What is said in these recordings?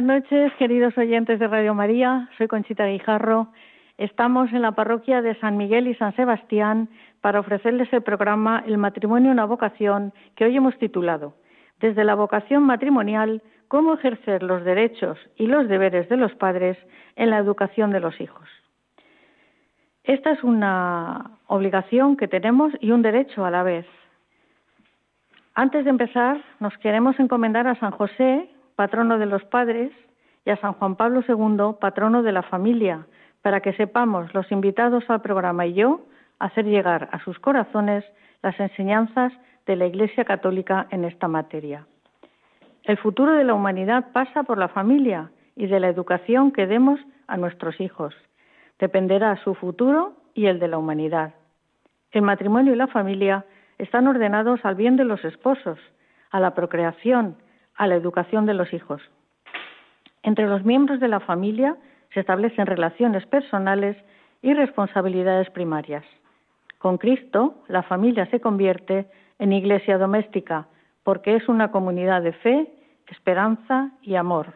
buenas noches, queridos oyentes de Radio María. Soy Conchita Guijarro. Estamos en la parroquia de San Miguel y San Sebastián para ofrecerles el programa El matrimonio una vocación que hoy hemos titulado Desde la vocación matrimonial, cómo ejercer los derechos y los deberes de los padres en la educación de los hijos. Esta es una obligación que tenemos y un derecho a la vez. Antes de empezar, nos queremos encomendar a San José, patrono de los padres, y a San Juan Pablo II, patrono de la familia, para que sepamos los invitados al programa y yo hacer llegar a sus corazones las enseñanzas de la Iglesia Católica en esta materia. El futuro de la humanidad pasa por la familia y de la educación que demos a nuestros hijos. Dependerá su futuro y el de la humanidad. El matrimonio y la familia están ordenados al bien de los esposos, a la procreación, a la educación de los hijos. Entre los miembros de la familia se establecen relaciones personales y responsabilidades primarias. Con Cristo, la familia se convierte en iglesia doméstica porque es una comunidad de fe, esperanza y amor.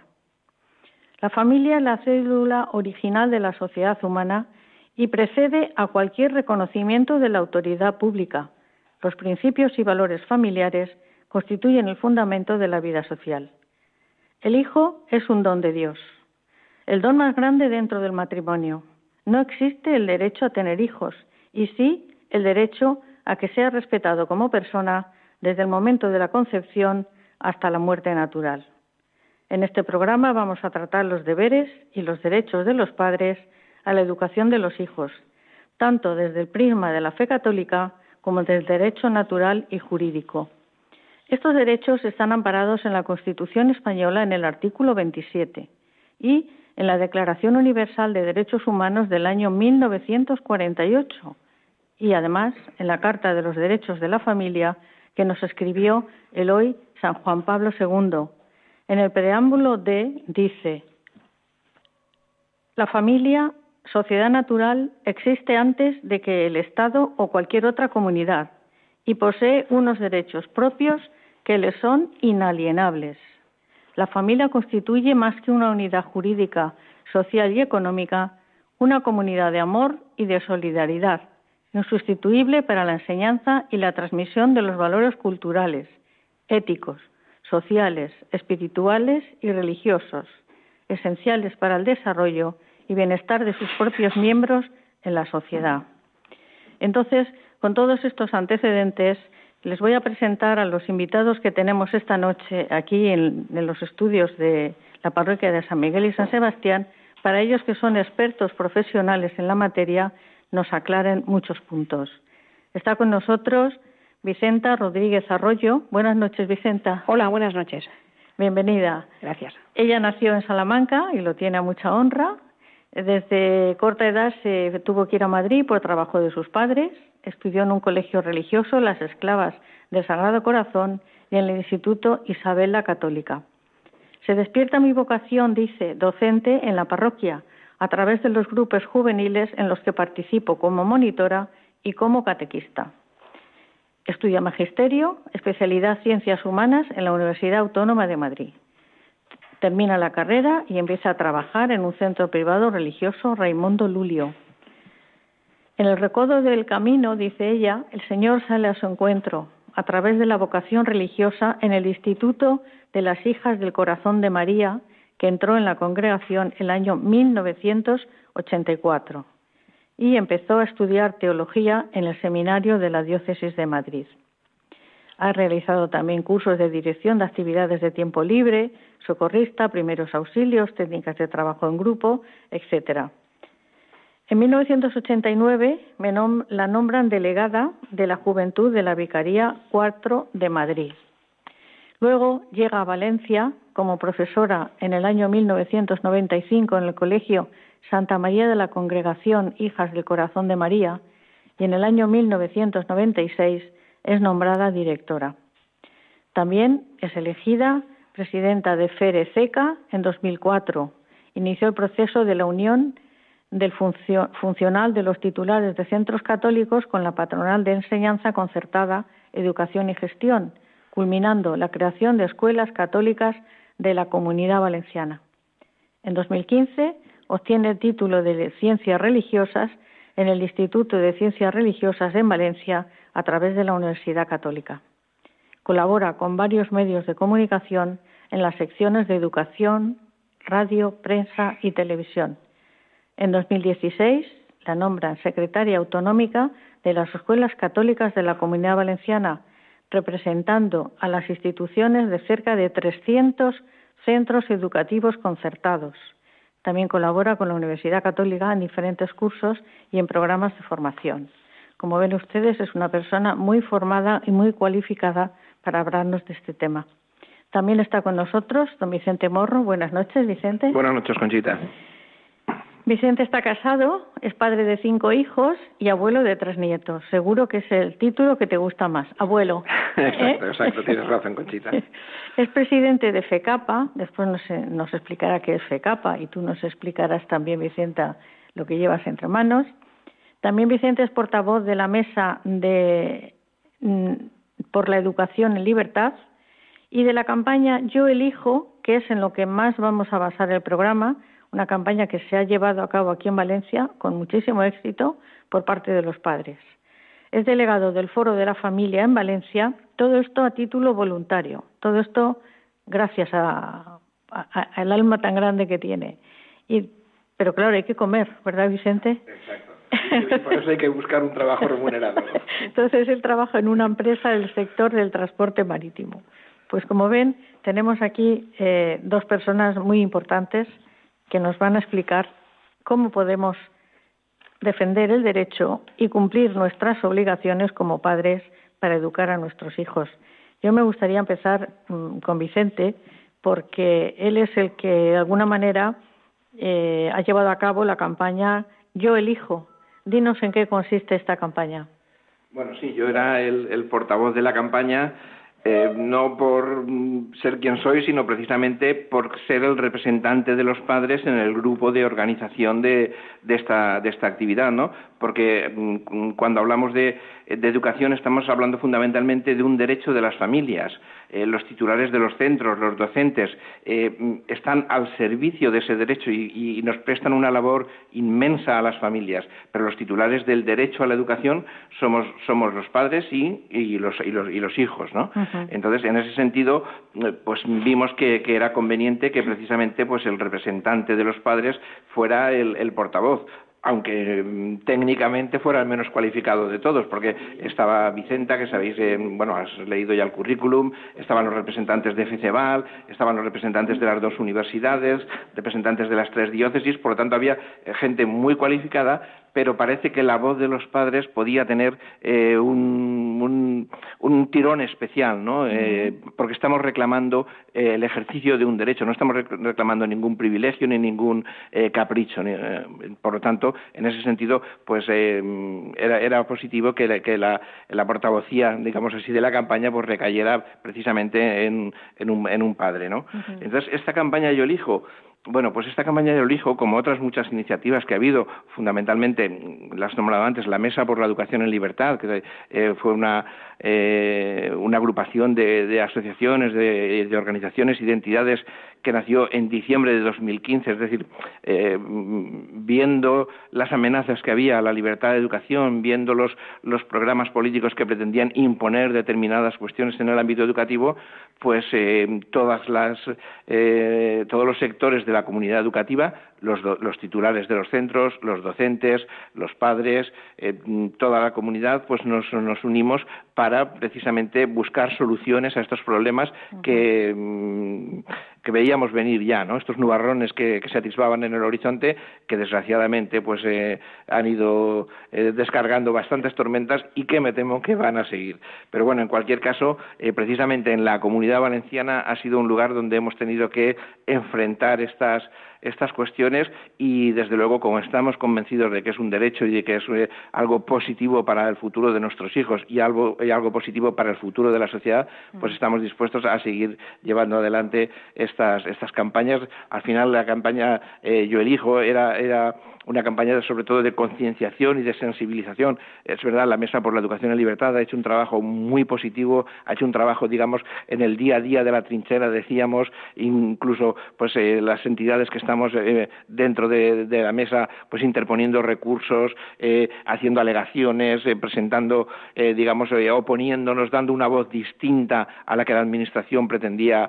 La familia es la célula original de la sociedad humana y precede a cualquier reconocimiento de la autoridad pública. Los principios y valores familiares constituyen el fundamento de la vida social. El hijo es un don de Dios, el don más grande dentro del matrimonio. No existe el derecho a tener hijos y sí el derecho a que sea respetado como persona desde el momento de la concepción hasta la muerte natural. En este programa vamos a tratar los deberes y los derechos de los padres a la educación de los hijos, tanto desde el prisma de la fe católica como del derecho natural y jurídico. Estos derechos están amparados en la Constitución española en el artículo 27 y en la Declaración Universal de Derechos Humanos del año 1948 y además en la Carta de los Derechos de la Familia que nos escribió el hoy San Juan Pablo II. En el preámbulo D dice, la familia, sociedad natural, existe antes de que el Estado o cualquier otra comunidad y posee unos derechos propios que le son inalienables. La familia constituye más que una unidad jurídica, social y económica, una comunidad de amor y de solidaridad, insustituible para la enseñanza y la transmisión de los valores culturales, éticos, sociales, espirituales y religiosos, esenciales para el desarrollo y bienestar de sus propios miembros en la sociedad. Entonces, con todos estos antecedentes, les voy a presentar a los invitados que tenemos esta noche aquí en, en, los estudios de la parroquia de San Miguel y San Sebastián, para ellos que son expertos profesionales en la materia, nos aclaren muchos puntos. Está con nosotros Vicenta Rodríguez Arroyo. Buenas noches, Vicenta. Hola, buenas noches. Bienvenida. Gracias. Ella nació en Salamanca y lo tiene a mucha honra. Desde corta edad se tuvo que ir a Madrid por trabajo de sus padres. Estudió en un colegio religioso, las Esclavas del Sagrado Corazón, y en el Instituto Isabel la Católica. Se despierta mi vocación, dice, docente en la parroquia, a través de los grupos juveniles en los que participo como monitora y como catequista. Estudia Magisterio, especialidad Ciencias Humanas en la Universidad Autónoma de Madrid. Termina la carrera y empieza a trabajar en un centro privado religioso Raimundo Lulio. En el recodo del camino, dice ella, el Señor sale a su encuentro a través de la vocación religiosa en el Instituto de las Hijas del Corazón de María, que entró en la congregación el año 1984 y empezó a estudiar teología en el seminario de la Diócesis de Madrid. Ha realizado también cursos de dirección de actividades de tiempo libre, socorrista, primeros auxilios, técnicas de trabajo en grupo, etc. En 1989 la nombran delegada de la Juventud de la Vicaría 4 de Madrid. Luego llega a Valencia como profesora en el año 1995 en el Colegio Santa María de la Congregación Hijas del Corazón de María y en el año 1996 es nombrada directora. También es elegida presidenta de FERE CECA en 2004. Inició el proceso de la unión del funcional de los titulares de centros católicos con la patronal de enseñanza concertada, educación y gestión, culminando la creación de escuelas católicas de la comunidad valenciana. En 2015 obtiene el título de Ciencias Religiosas en el Instituto de Ciencias Religiosas en Valencia a través de la Universidad Católica. Colabora con varios medios de comunicación en las secciones de educación, radio, prensa y televisión. En 2016 la nombran secretaria autonómica de las escuelas católicas de la Comunidad Valenciana, representando a las instituciones de cerca de 300 centros educativos concertados. También colabora con la Universidad Católica en diferentes cursos y en programas de formación. Como ven ustedes, es una persona muy formada y muy cualificada para hablarnos de este tema. También está con nosotros don Vicente Morro. Buenas noches, Vicente. Buenas noches, Conchita. Vicente está casado, es padre de cinco hijos y abuelo de tres nietos. Seguro que es el título que te gusta más, abuelo. exacto, exacto, tienes razón, Conchita. Es presidente de FECAPA, después nos, nos explicará qué es FECAPA y tú nos explicarás también, Vicente, lo que llevas entre manos. También Vicente es portavoz de la Mesa de, mm, por la Educación en Libertad y de la campaña Yo elijo, que es en lo que más vamos a basar el programa, una campaña que se ha llevado a cabo aquí en Valencia con muchísimo éxito por parte de los padres. Es delegado del Foro de la Familia en Valencia, todo esto a título voluntario, todo esto gracias al alma tan grande que tiene. Y, pero claro, hay que comer, ¿verdad, Vicente? Exacto. Y por eso hay que buscar un trabajo remunerado. Entonces él trabaja en una empresa del sector del transporte marítimo. Pues como ven, tenemos aquí eh, dos personas muy importantes que nos van a explicar cómo podemos defender el derecho y cumplir nuestras obligaciones como padres para educar a nuestros hijos. Yo me gustaría empezar mm, con Vicente porque él es el que de alguna manera eh, ha llevado a cabo la campaña Yo elijo. Dinos en qué consiste esta campaña. Bueno, sí, yo era el portavoz de la campaña eh, no por ser quien soy, sino precisamente por ser el representante de los padres en el grupo de organización de, de, esta, de esta actividad, ¿no? Porque mm, cuando hablamos de, de, educación estamos hablando fundamentalmente de un derecho de las familias. Eh, los titulares de los centros, los docentes, eh, están al servicio de ese derecho y, y, nos prestan una labor inmensa a las familias, pero los titulares del derecho a la educación somos, somos los padres y, y, los, y, los, y los hijos, ¿no? Entonces, en ese sentido, eh, pues vimos que, era conveniente que precisamente pues el representante de los padres fuera el portavoz aunque mm, técnicamente fuera el menos cualificado de todos, porque estaba Vicenta, que sabéis, eh, bueno, has leído ya el currículum, estaban los representantes de FCBAL, estaban los representantes de las dos universidades, representantes de las tres diócesis, por lo tanto había eh, gente muy cualificada, pero parece que la voz de los padres podía tener eh, un, un, tirón especial, ¿no? Eh, porque estamos reclamando eh, el ejercicio de un derecho, no estamos reclamando ningún privilegio ni ningún capricho. por lo tanto, en ese sentido, pues era, era, positivo que, que la, la, portavocía, digamos así, de la campaña, pues recayera precisamente en, en, un, en un padre, ¿no? Entonces, esta campaña yo elijo Bueno, pues esta campaña de Olijo, como otras muchas iniciativas que ha habido, fundamentalmente, las nombrado antes, la Mesa por la Educación en Libertad, que eh, fue una, eh, una agrupación de, asociaciones, de, de, organizaciones y de entidades que nació en diciembre de 2015, es decir, eh, viendo las amenazas que había a la libertad de educación, viendo los, los programas políticos que pretendían imponer determinadas cuestiones en el ámbito educativo, pues eh, todas las, eh, todos los sectores de la comunidad educativa, los, los, titulares de los centros, los docentes, los padres, eh, toda la comunidad, pues nos, nos, unimos para precisamente buscar soluciones a estos problemas que, que veíamos venir ya, ¿no? Estos nubarrones que, se atisbaban en el horizonte, que desgraciadamente pues eh, han ido eh, descargando bastantes tormentas y que me temo que van a seguir. Pero bueno, en cualquier caso, eh, precisamente en la comunidad valenciana ha sido un lugar donde hemos tenido que enfrentar estas estas cuestiones y desde luego como estamos convencidos de que es un derecho y de que es algo positivo para el futuro de nuestros hijos y algo, y algo positivo para el futuro de la sociedad, pues mm. estamos dispuestos a seguir llevando adelante estas, estas campañas. Al final la campaña eh, Yo elijo era, era una campaña sobre todo de concienciación y de sensibilización. Es verdad, la Mesa por la Educación en Libertad ha hecho un trabajo muy positivo, ha hecho un trabajo, digamos, en el día a día de la trinchera, decíamos, incluso pues eh, las entidades que estamos eh, dentro de, la mesa, pues interponiendo recursos, eh, haciendo alegaciones, presentando, digamos, oponiéndonos, dando una voz distinta a la que la Administración pretendía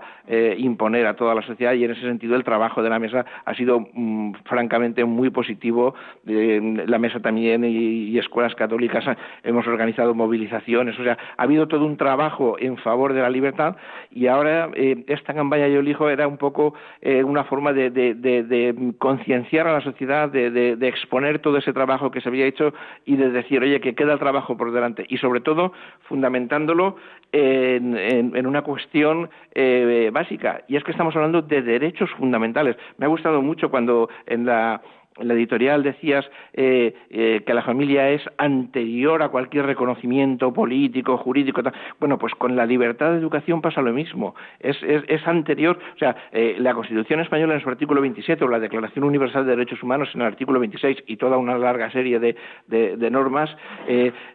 imponer toda la sociedad y en ese sentido el trabajo de la mesa ha sido mm, francamente muy positivo. La mesa también y, escuelas católicas hemos organizado movilizaciones, o sea, ha habido todo un trabajo en favor de la libertad y ahora eh, esta campaña Yo elijo era un poco eh, una forma de, concienciar a la sociedad, de, exponer todo ese trabajo que se había hecho y de decir, oye, que queda el trabajo por delante y sobre todo fundamentándolo en, una cuestión eh, básica y es que estamos hablando de derechos fundamentales. Me ha gustado mucho cuando en la en la editorial decías eh, eh, que la familia es anterior a cualquier reconocimiento político, jurídico. Bueno, pues con la libertad de educación pasa lo mismo. Es, es, anterior, o sea, eh, la Constitución española en su artículo 27 o la Declaración Universal de Derechos Humanos en el artículo 26 y toda una larga serie de, de, normas,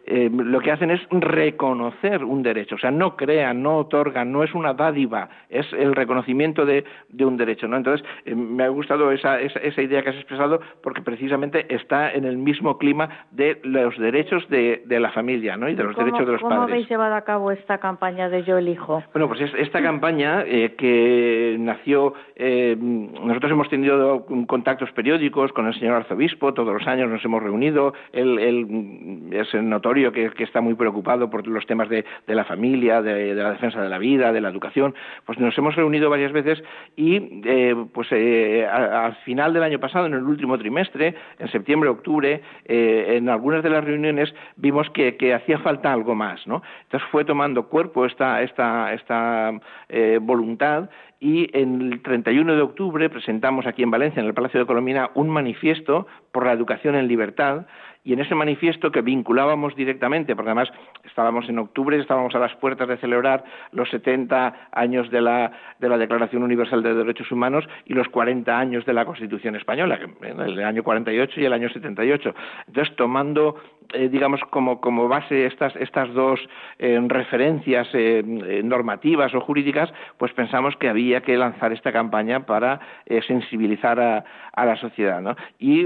lo que hacen es reconocer un derecho. O sea, no crean, no otorgan, no es una dádiva, es el reconocimiento de, de un derecho. ¿no? Entonces, me ha gustado esa, esa, esa idea que has expresado porque precisamente está en el mismo clima de los derechos de, la familia ¿no? y de los derechos de los padres. ¿Cómo habéis llevado a cabo esta campaña de Yo elijo? Bueno, pues esta campaña eh, que nació, eh, nosotros hemos tenido contactos periódicos con el señor arzobispo, todos los años nos hemos reunido, él, es notorio que, está muy preocupado por los temas de, la familia, de, la defensa de la vida, de la educación, pues nos hemos reunido varias veces y eh, pues al final del año pasado, en el último trimestre, en septiembre, octubre, eh, en algunas de las reuniones vimos que, hacía falta algo más, ¿no? Entonces fue tomando cuerpo esta, esta, esta eh, voluntad y en el 31 de octubre presentamos aquí en Valencia, en el Palacio de Colomina, un manifiesto por la educación en libertad y en ese manifiesto que vinculábamos directamente, porque además estábamos en octubre, estábamos a las puertas de celebrar los 70 años de la, de la Declaración Universal de Derechos Humanos y los 40 años de la Constitución Española, el año 48 y el año 78. Entonces, tomando eh, digamos, como, base estas, estas dos eh, referencias eh, normativas o jurídicas, pues pensamos que había que lanzar esta campaña para sensibilizar a, a, la sociedad. ¿no? Y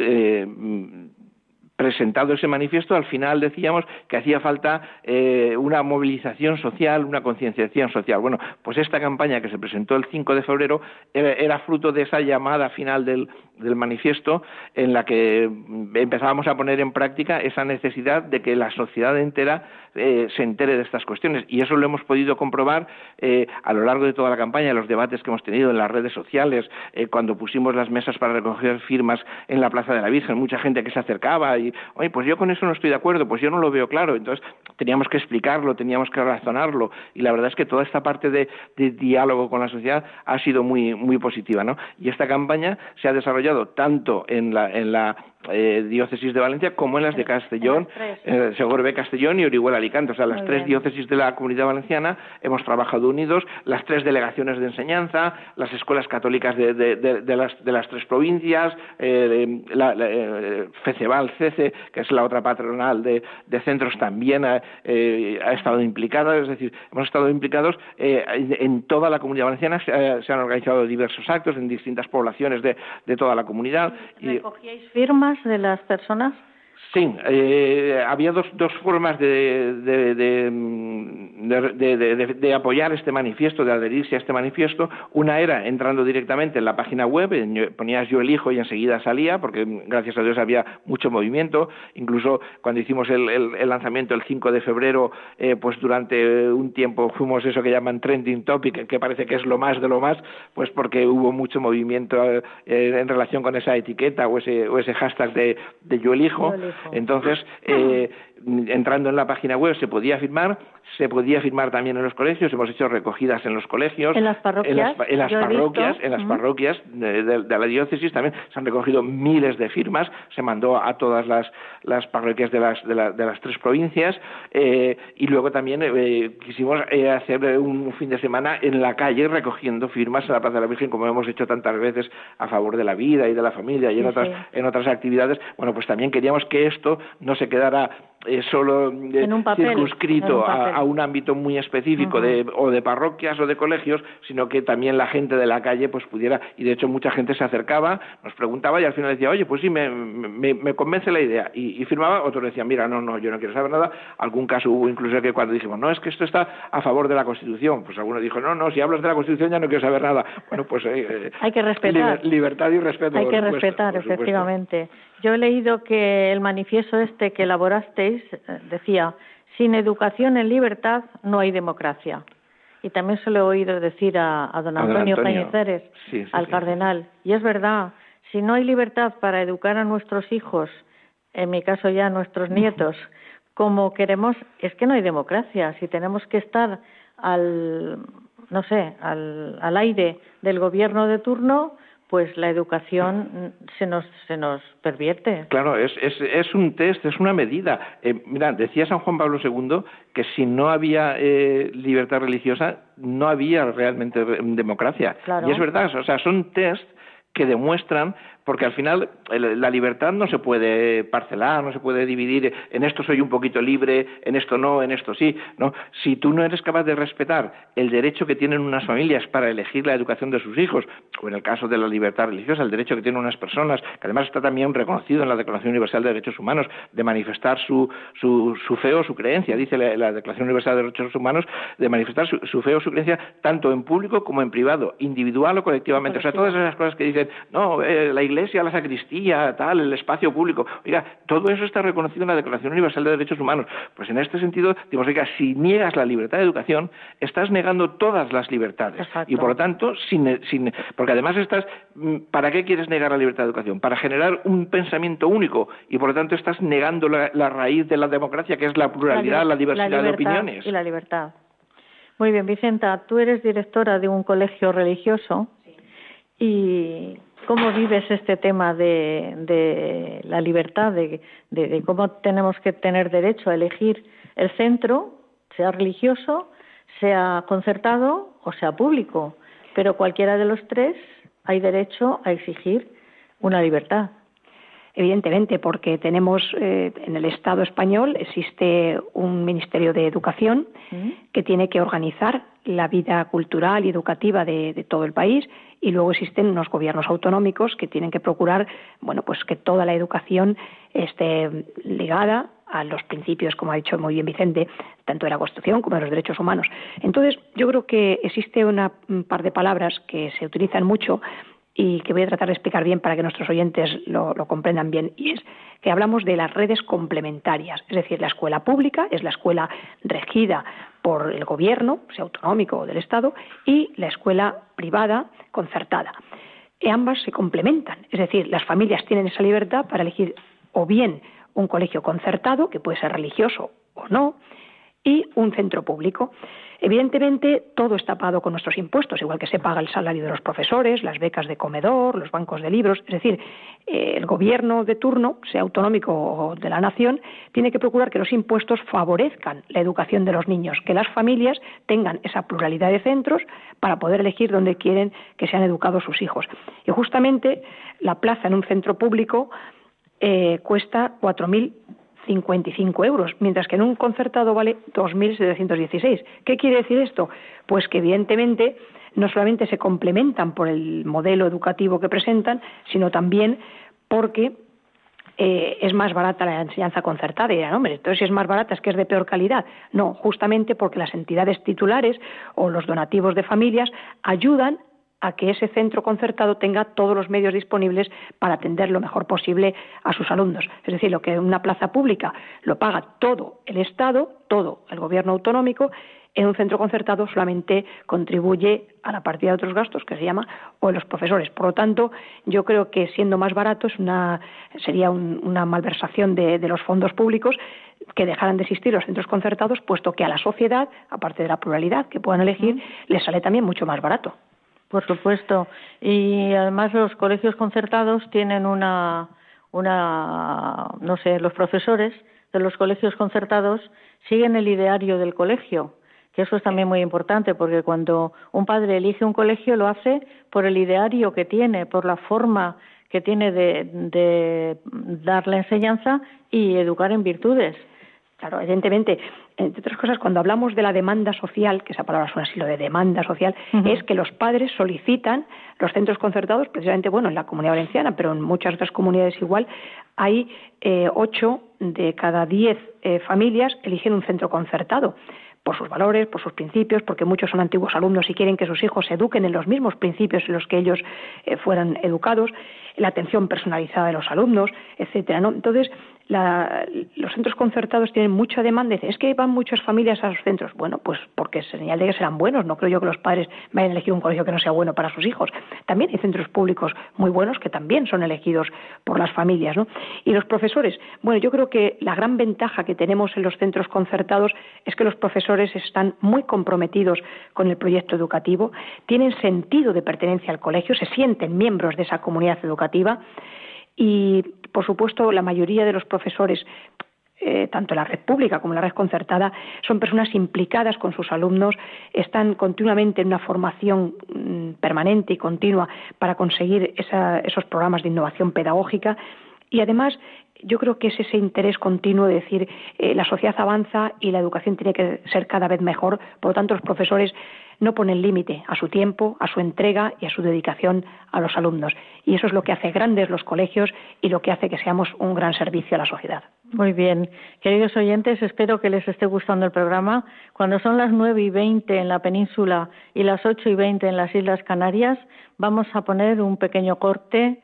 presentado ese manifiesto, al final decíamos que hacía falta eh, una movilización social, una concienciación social. Bueno, pues esta campaña que se presentó el 5 de febrero era, fruto de esa llamada final del, manifiesto en la que empezábamos a poner en práctica esa necesidad de que la sociedad entera eh, se entere de estas cuestiones. Y eso lo hemos podido comprobar eh, a lo largo de toda la campaña, los debates que hemos tenido en las redes sociales, cuando pusimos las mesas para recoger firmas en la Plaza de la Virgen, mucha gente que se acercaba oye, pues yo con eso no estoy de acuerdo, pues yo no lo veo claro. Entonces teníamos que explicarlo, teníamos que razonarlo y la verdad es que toda esta parte de, diálogo con la sociedad ha sido muy, muy positiva, ¿no? Y esta campaña se ha desarrollado tanto en la, en la eh, diócesis de Valencia como en las de Castellón, eh, Segorbe Castellón y Orihuela Alicante. O sea, las tres diócesis de la comunidad valenciana hemos trabajado unidos, las tres delegaciones de enseñanza, las escuelas católicas de, de, las, de las, tres provincias, eh, la, eh, FECEBAL, CECE, que es la otra patronal de, centros, también ha, eh, ha, estado implicada. Es decir, hemos estado implicados en toda la comunidad valenciana. Se, han organizado diversos actos en distintas poblaciones de, toda la comunidad. ¿Recogíais firmas? De las personas? Sí, eh, había dos, dos formas de, de, apoyar este manifiesto, de adherirse a este manifiesto. Una era entrando directamente en la página web, ponías yo elijo y enseguida salía, porque gracias a Dios había mucho movimiento. Incluso cuando hicimos el, lanzamiento el 5 de febrero, eh, pues durante un tiempo fuimos eso que llaman trending topic, que parece que es lo más de lo más, pues porque hubo mucho movimiento eh, en relación con esa etiqueta o ese, o ese hashtag de, yo elijo. Entonces, eh, entrando en la página web se podía firmar, se podía firmar también en los colegios, hemos hecho recogidas en los colegios, en las parroquias, en las, parroquias, en las parroquias de, la diócesis también se han recogido miles de firmas, se mandó a todas las, las parroquias de las, de, las tres provincias eh, y luego también eh, quisimos eh, hacer un fin de semana en la calle recogiendo firmas en la Plaza de la Virgen como hemos hecho tantas veces a favor de la vida y de la familia y en otras en otras actividades. Bueno, pues también queríamos que esto no se quedara solo circunscrito a, un ámbito muy específico de, o de parroquias o de colegios, sino que también la gente de la calle pues pudiera, y de hecho mucha gente se acercaba, nos preguntaba y al final decía, oye, pues sí, me, me, convence la idea, y, firmaba, otros decían, mira, no, no, yo no quiero saber nada, algún caso hubo incluso que cuando dijimos, no, es que esto está a favor de la Constitución, pues alguno dijo, no, no, si hablas de la Constitución ya no quiero saber nada. Bueno, pues eh, eh, hay que respetar. libertad y respeto. Hay que respetar, efectivamente. Yo he leído que el manifiesto este que elaborasteis eh, decía, sin educación en libertad no hay democracia. Y también se lo he oído decir a, don Antonio, Cañizares, al cardenal. Y es verdad, si no hay libertad para educar a nuestros hijos, en mi caso ya a nuestros nietos, como queremos, es que no hay democracia. Si tenemos que estar al, no sé, al, al aire del gobierno de turno, pues la educación se nos, se nos pervierte. Claro, es, es, es un test, es una medida. Eh, mira, decía San Juan Pablo II que si no había eh, libertad religiosa, no había realmente democracia. Y es verdad, o sea, son test que demuestran porque al final la libertad no se puede parcelar, no se puede dividir en esto soy un poquito libre, en esto no, en esto sí, no. Si tú no eres capaz de respetar el derecho que tienen unas familias para elegir la educación de sus hijos, o en el caso de la libertad religiosa, el derecho que tienen unas personas, que además está también reconocido en la Declaración Universal de Derechos Humanos, de manifestar su, su, su fe o su creencia, dice la, Declaración Universal de Derechos Humanos, de manifestar su, su, fe o su creencia tanto en público como en privado, individual o colectivamente. O sea, todas esas cosas que dicen, no, eh, la iglesia, la sacristía, tal, el espacio público. Oiga, todo eso está reconocido en la Declaración Universal de Derechos Humanos. Pues en este sentido, digamos, oiga, si niegas la libertad de educación, estás negando todas las libertades. Y por lo tanto, sin, sin, porque además estás, mm, ¿para qué quieres negar la libertad de educación? Para generar un pensamiento único y por lo tanto estás negando la, raíz de la democracia, que es la pluralidad, la, diversidad de opiniones. Y la libertad. Muy bien, Vicenta, tú eres directora de un colegio religioso y ¿cómo vives este tema de, la libertad, de, cómo tenemos que tener derecho a elegir el centro, sea religioso, sea concertado o sea público? Pero cualquiera de los tres hay derecho a exigir una libertad. Evidentemente, porque tenemos eh, en el Estado español existe un Ministerio de Educación mm. que tiene que organizar la vida cultural y educativa de, todo el país y luego existen unos gobiernos autonómicos que tienen que procurar bueno pues que toda la educación esté ligada a los principios, como ha dicho muy bien Vicente, tanto de la Constitución como de los derechos humanos. Entonces, yo creo que existe una, un par de palabras que se utilizan mucho y que voy a tratar de explicar bien para que nuestros oyentes lo, comprendan bien, y es que hablamos de las redes complementarias, es decir, la escuela pública es la escuela regida por el gobierno, sea autonómico o del Estado, y la escuela privada concertada. Y ambas se complementan, es decir, las familias tienen esa libertad para elegir o bien un colegio concertado, que puede ser religioso o no, y un centro público. Evidentemente, todo está pagado con nuestros impuestos, igual que se paga el salario de los profesores, las becas de comedor, los bancos de libros. Es decir, eh, el gobierno de turno, sea autonómico o de la nación, tiene que procurar que los impuestos favorezcan la educación de los niños, que las familias tengan esa pluralidad de centros para poder elegir dónde quieren que sean educados sus hijos. Y justamente la plaza en un centro público eh, cuesta 4.000 55 euros, mientras que en un concertado vale 2.716. ¿Qué quiere decir esto? Pues que evidentemente no solamente se complementan por el modelo educativo que presentan, sino también porque eh, es más barata la enseñanza concertada. Y dirán, hombre, entonces si es más barata es que es de peor calidad. No, justamente porque las entidades titulares o los donativos de familias ayudan a que ese centro concertado tenga todos los medios disponibles para atender lo mejor posible a sus alumnos. Es decir, lo que una plaza pública lo paga todo el Estado, todo el gobierno autonómico, en un centro concertado solamente contribuye a la partida de otros gastos, que se llama, o de los profesores. Por lo tanto, yo creo que siendo más barato es una, sería una malversación de, de los fondos públicos que dejaran de existir los centros concertados, puesto que a la sociedad, aparte de la pluralidad que puedan elegir, les sale también mucho más barato. Por supuesto. Y además los colegios concertados tienen una, una, no sé, los profesores de los colegios concertados siguen el ideario del colegio, que eso es también muy importante, porque cuando un padre elige un colegio lo hace por el ideario que tiene, por la forma que tiene de, de dar la enseñanza y educar en virtudes. Claro, evidentemente, entre otras cosas, cuando hablamos de la demanda social, que esa palabra suena así, lo de demanda social, es que los padres solicitan los centros concertados, precisamente, bueno, en la comunidad valenciana, pero en muchas otras comunidades igual, hay eh, ocho de cada diez eh, familias eligen un centro concertado por sus valores, por sus principios, porque muchos son antiguos alumnos y quieren que sus hijos se eduquen en los mismos principios en los que ellos eh, fueran educados, la atención personalizada de los alumnos, etcétera. ¿no? Entonces, los centros concertados tienen mucha demanda. Dicen, es que van muchas familias a los centros. Bueno, pues porque es señal de que serán buenos. No creo yo que los padres vayan a elegir un colegio que no sea bueno para sus hijos. También hay centros públicos muy buenos que también son elegidos por las familias. ¿no? Y los profesores, bueno, yo creo que la gran ventaja que tenemos en los centros concertados es que los profesores están muy comprometidos con el proyecto educativo, tienen sentido de pertenencia al colegio, se sienten miembros de esa comunidad educativa y, por supuesto, la mayoría de los profesores eh, tanto la red pública como la red concertada, son personas implicadas con sus alumnos, están continuamente en una formación mm, permanente y continua para conseguir esos programas de innovación pedagógica. Y además yo creo que es ese interés continuo de decir eh, la sociedad avanza y la educación tiene que ser cada vez mejor, por lo tanto los profesores no ponen límite a su tiempo, a su entrega y a su dedicación a los alumnos. Y eso es lo que hace grandes los colegios y lo que hace que seamos un gran servicio a la sociedad. Muy bien. Queridos oyentes, espero que les esté gustando el programa. Cuando son las nueve y veinte en la península y las ocho y veinte en las Islas Canarias, vamos a poner un pequeño corte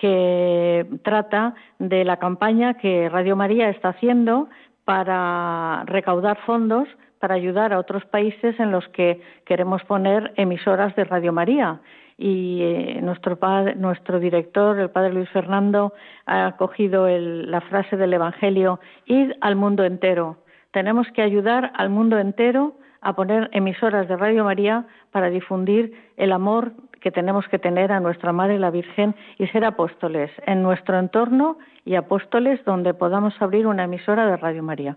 que trata de la campaña que Radio María está haciendo para recaudar fondos para ayudar a otros países en los que queremos poner emisoras de Radio María. Y eh, nuestro, nuestro director, el padre Luis Fernando, ha cogido la frase del Evangelio, id al mundo entero. Tenemos que ayudar al mundo entero a poner emisoras de Radio María para difundir el amor que tenemos que tener a nuestra Madre la Virgen y ser apóstoles en nuestro entorno y apóstoles donde podamos abrir una emisora de Radio María.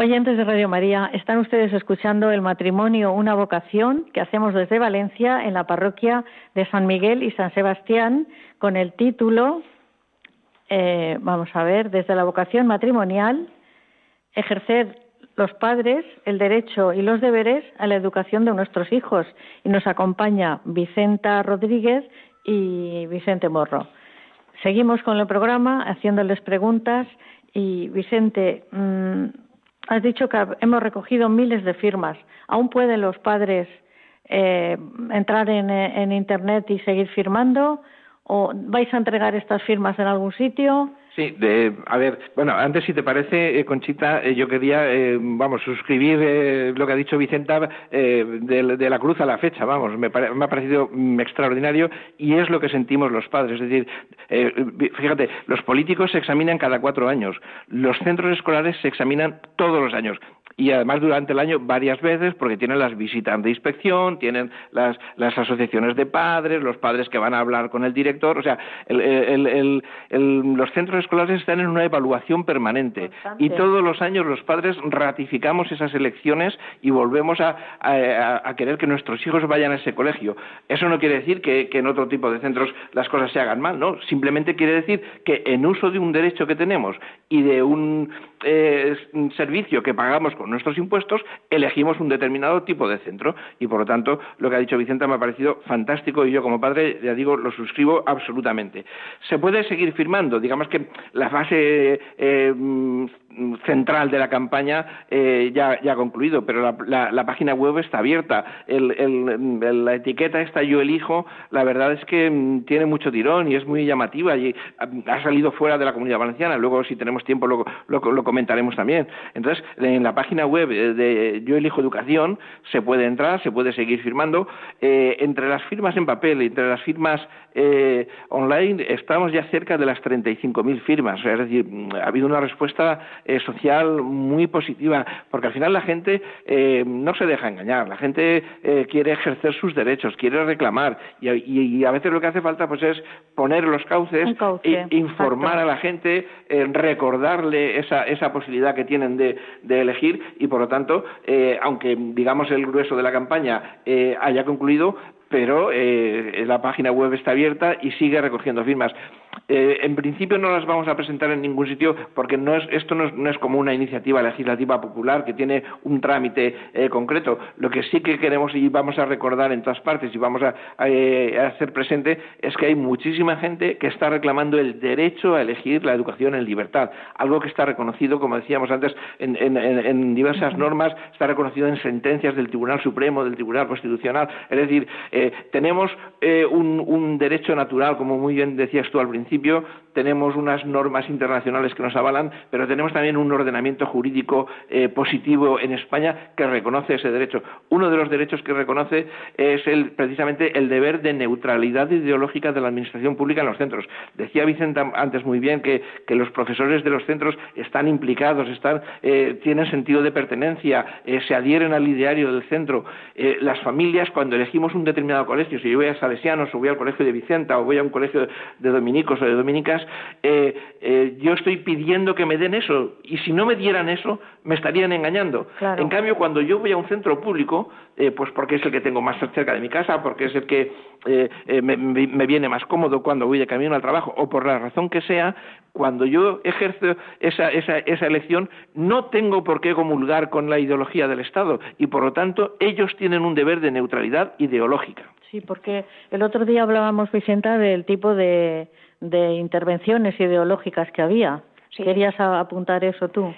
Oyentes de Radio María, están ustedes escuchando el matrimonio, una vocación que hacemos desde Valencia en la parroquia de San Miguel y San Sebastián con el título, eh, vamos a ver, desde la vocación matrimonial, ejercer los padres el derecho y los deberes a la educación de nuestros hijos. Y nos acompaña Vicenta Rodríguez y Vicente Morro. Seguimos con el programa haciéndoles preguntas y Vicente, mm, Has dicho que hemos recogido miles de firmas. ¿Aún pueden los padres eh, entrar en, en Internet y seguir firmando? ¿O vais a entregar estas firmas en algún sitio? Sí, de, a ver, bueno, antes si te parece, eh, Conchita, eh, yo quería, eh, vamos, suscribir lo que ha dicho Vicenta de, la cruz a la fecha, vamos, me, me, ha parecido mm, extraordinario y es lo que sentimos los padres. Es decir, fíjate, los políticos se examinan cada cuatro años, los centros escolares se examinan todos los años y además durante el año varias veces porque tienen las visitas de inspección, tienen las, las asociaciones de padres, los padres que van a hablar con el director, o sea, los centros escolares están en una evaluación permanente y todos los años los padres ratificamos esas elecciones y volvemos a, querer que nuestros hijos vayan a ese colegio. Eso no quiere decir que, en otro tipo de centros las cosas se hagan mal, ¿no? Simplemente quiere decir que en uso de un derecho que tenemos y de un eh, servicio que pagamos con nuestros impuestos, elegimos un determinado tipo de centro. Y por lo tanto, lo que ha dicho Vicenta me ha parecido fantástico y yo como padre, ya digo, lo suscribo absolutamente. Se puede seguir firmando, digamos que la fase eh, central de la campaña eh, ya, ha concluido, pero la, página web está abierta. la etiqueta esta yo elijo, la verdad es que mm, tiene mucho tirón y es muy llamativa y ha salido fuera de la comunidad valenciana. Luego, si tenemos tiempo, lo, lo, comentaremos también. Entonces, en la página web de Yo elijo educación se puede entrar, se puede seguir firmando. Eh, entre las firmas en papel y entre las firmas eh, online estamos ya cerca de las 35.000 firmas. es decir, ha habido una respuesta eh, social muy positiva, porque al final la gente eh, no se deja engañar, la gente eh, quiere ejercer sus derechos, quiere reclamar, y, a veces lo que hace falta pues es poner los cauces, e informar a la gente, recordarle esa, esa posibilidad que tienen de, de elegir, y por lo tanto, aunque digamos el grueso de la campaña haya concluido, pero eh, la página web está abierta y sigue recogiendo firmas. Eh, en principio no las vamos a presentar en ningún sitio porque no es, esto no es, como una iniciativa legislativa popular que tiene un trámite eh, concreto. Lo que sí que queremos y vamos a recordar en todas partes y vamos a, hacer presente es que hay muchísima gente que está reclamando el derecho a elegir la educación en libertad, algo que está reconocido, como decíamos antes, en, diversas normas, está reconocido en sentencias del Tribunal Supremo, del Tribunal Constitucional. Es decir, eh, tenemos eh, un, derecho natural, como muy bien decías tú al principio, tenemos unas normas internacionales que nos avalan, pero tenemos también un ordenamiento jurídico eh, positivo en España que reconoce ese derecho. Uno de los derechos que reconoce es precisamente el deber de neutralidad ideológica de la administración pública en los centros. Decía Vicente antes muy bien que, los profesores de los centros están implicados, tienen sentido de pertenencia, se adhieren al ideario del centro. las familias, cuando elegimos un determinado colegio, si yo voy a Salesianos o voy al colegio de Vicenta o voy a un colegio de dominicos o de dominicas, eh, eh, yo estoy pidiendo que me den eso y si no me dieran eso me estarían engañando. En cambio, cuando yo voy a un centro público, eh, pues porque es el que tengo más cerca de mi casa, porque es el que me, me, viene más cómodo cuando voy de camino al trabajo o por la razón que sea, cuando yo ejerzo esa, esa, esa elección no tengo por qué comulgar con la ideología del Estado y por lo tanto ellos tienen un deber de neutralidad ideológica. Sí, porque el otro día hablábamos, Vicenta, del tipo de, de intervenciones ideológicas que había. ¿Querías apuntar eso tú?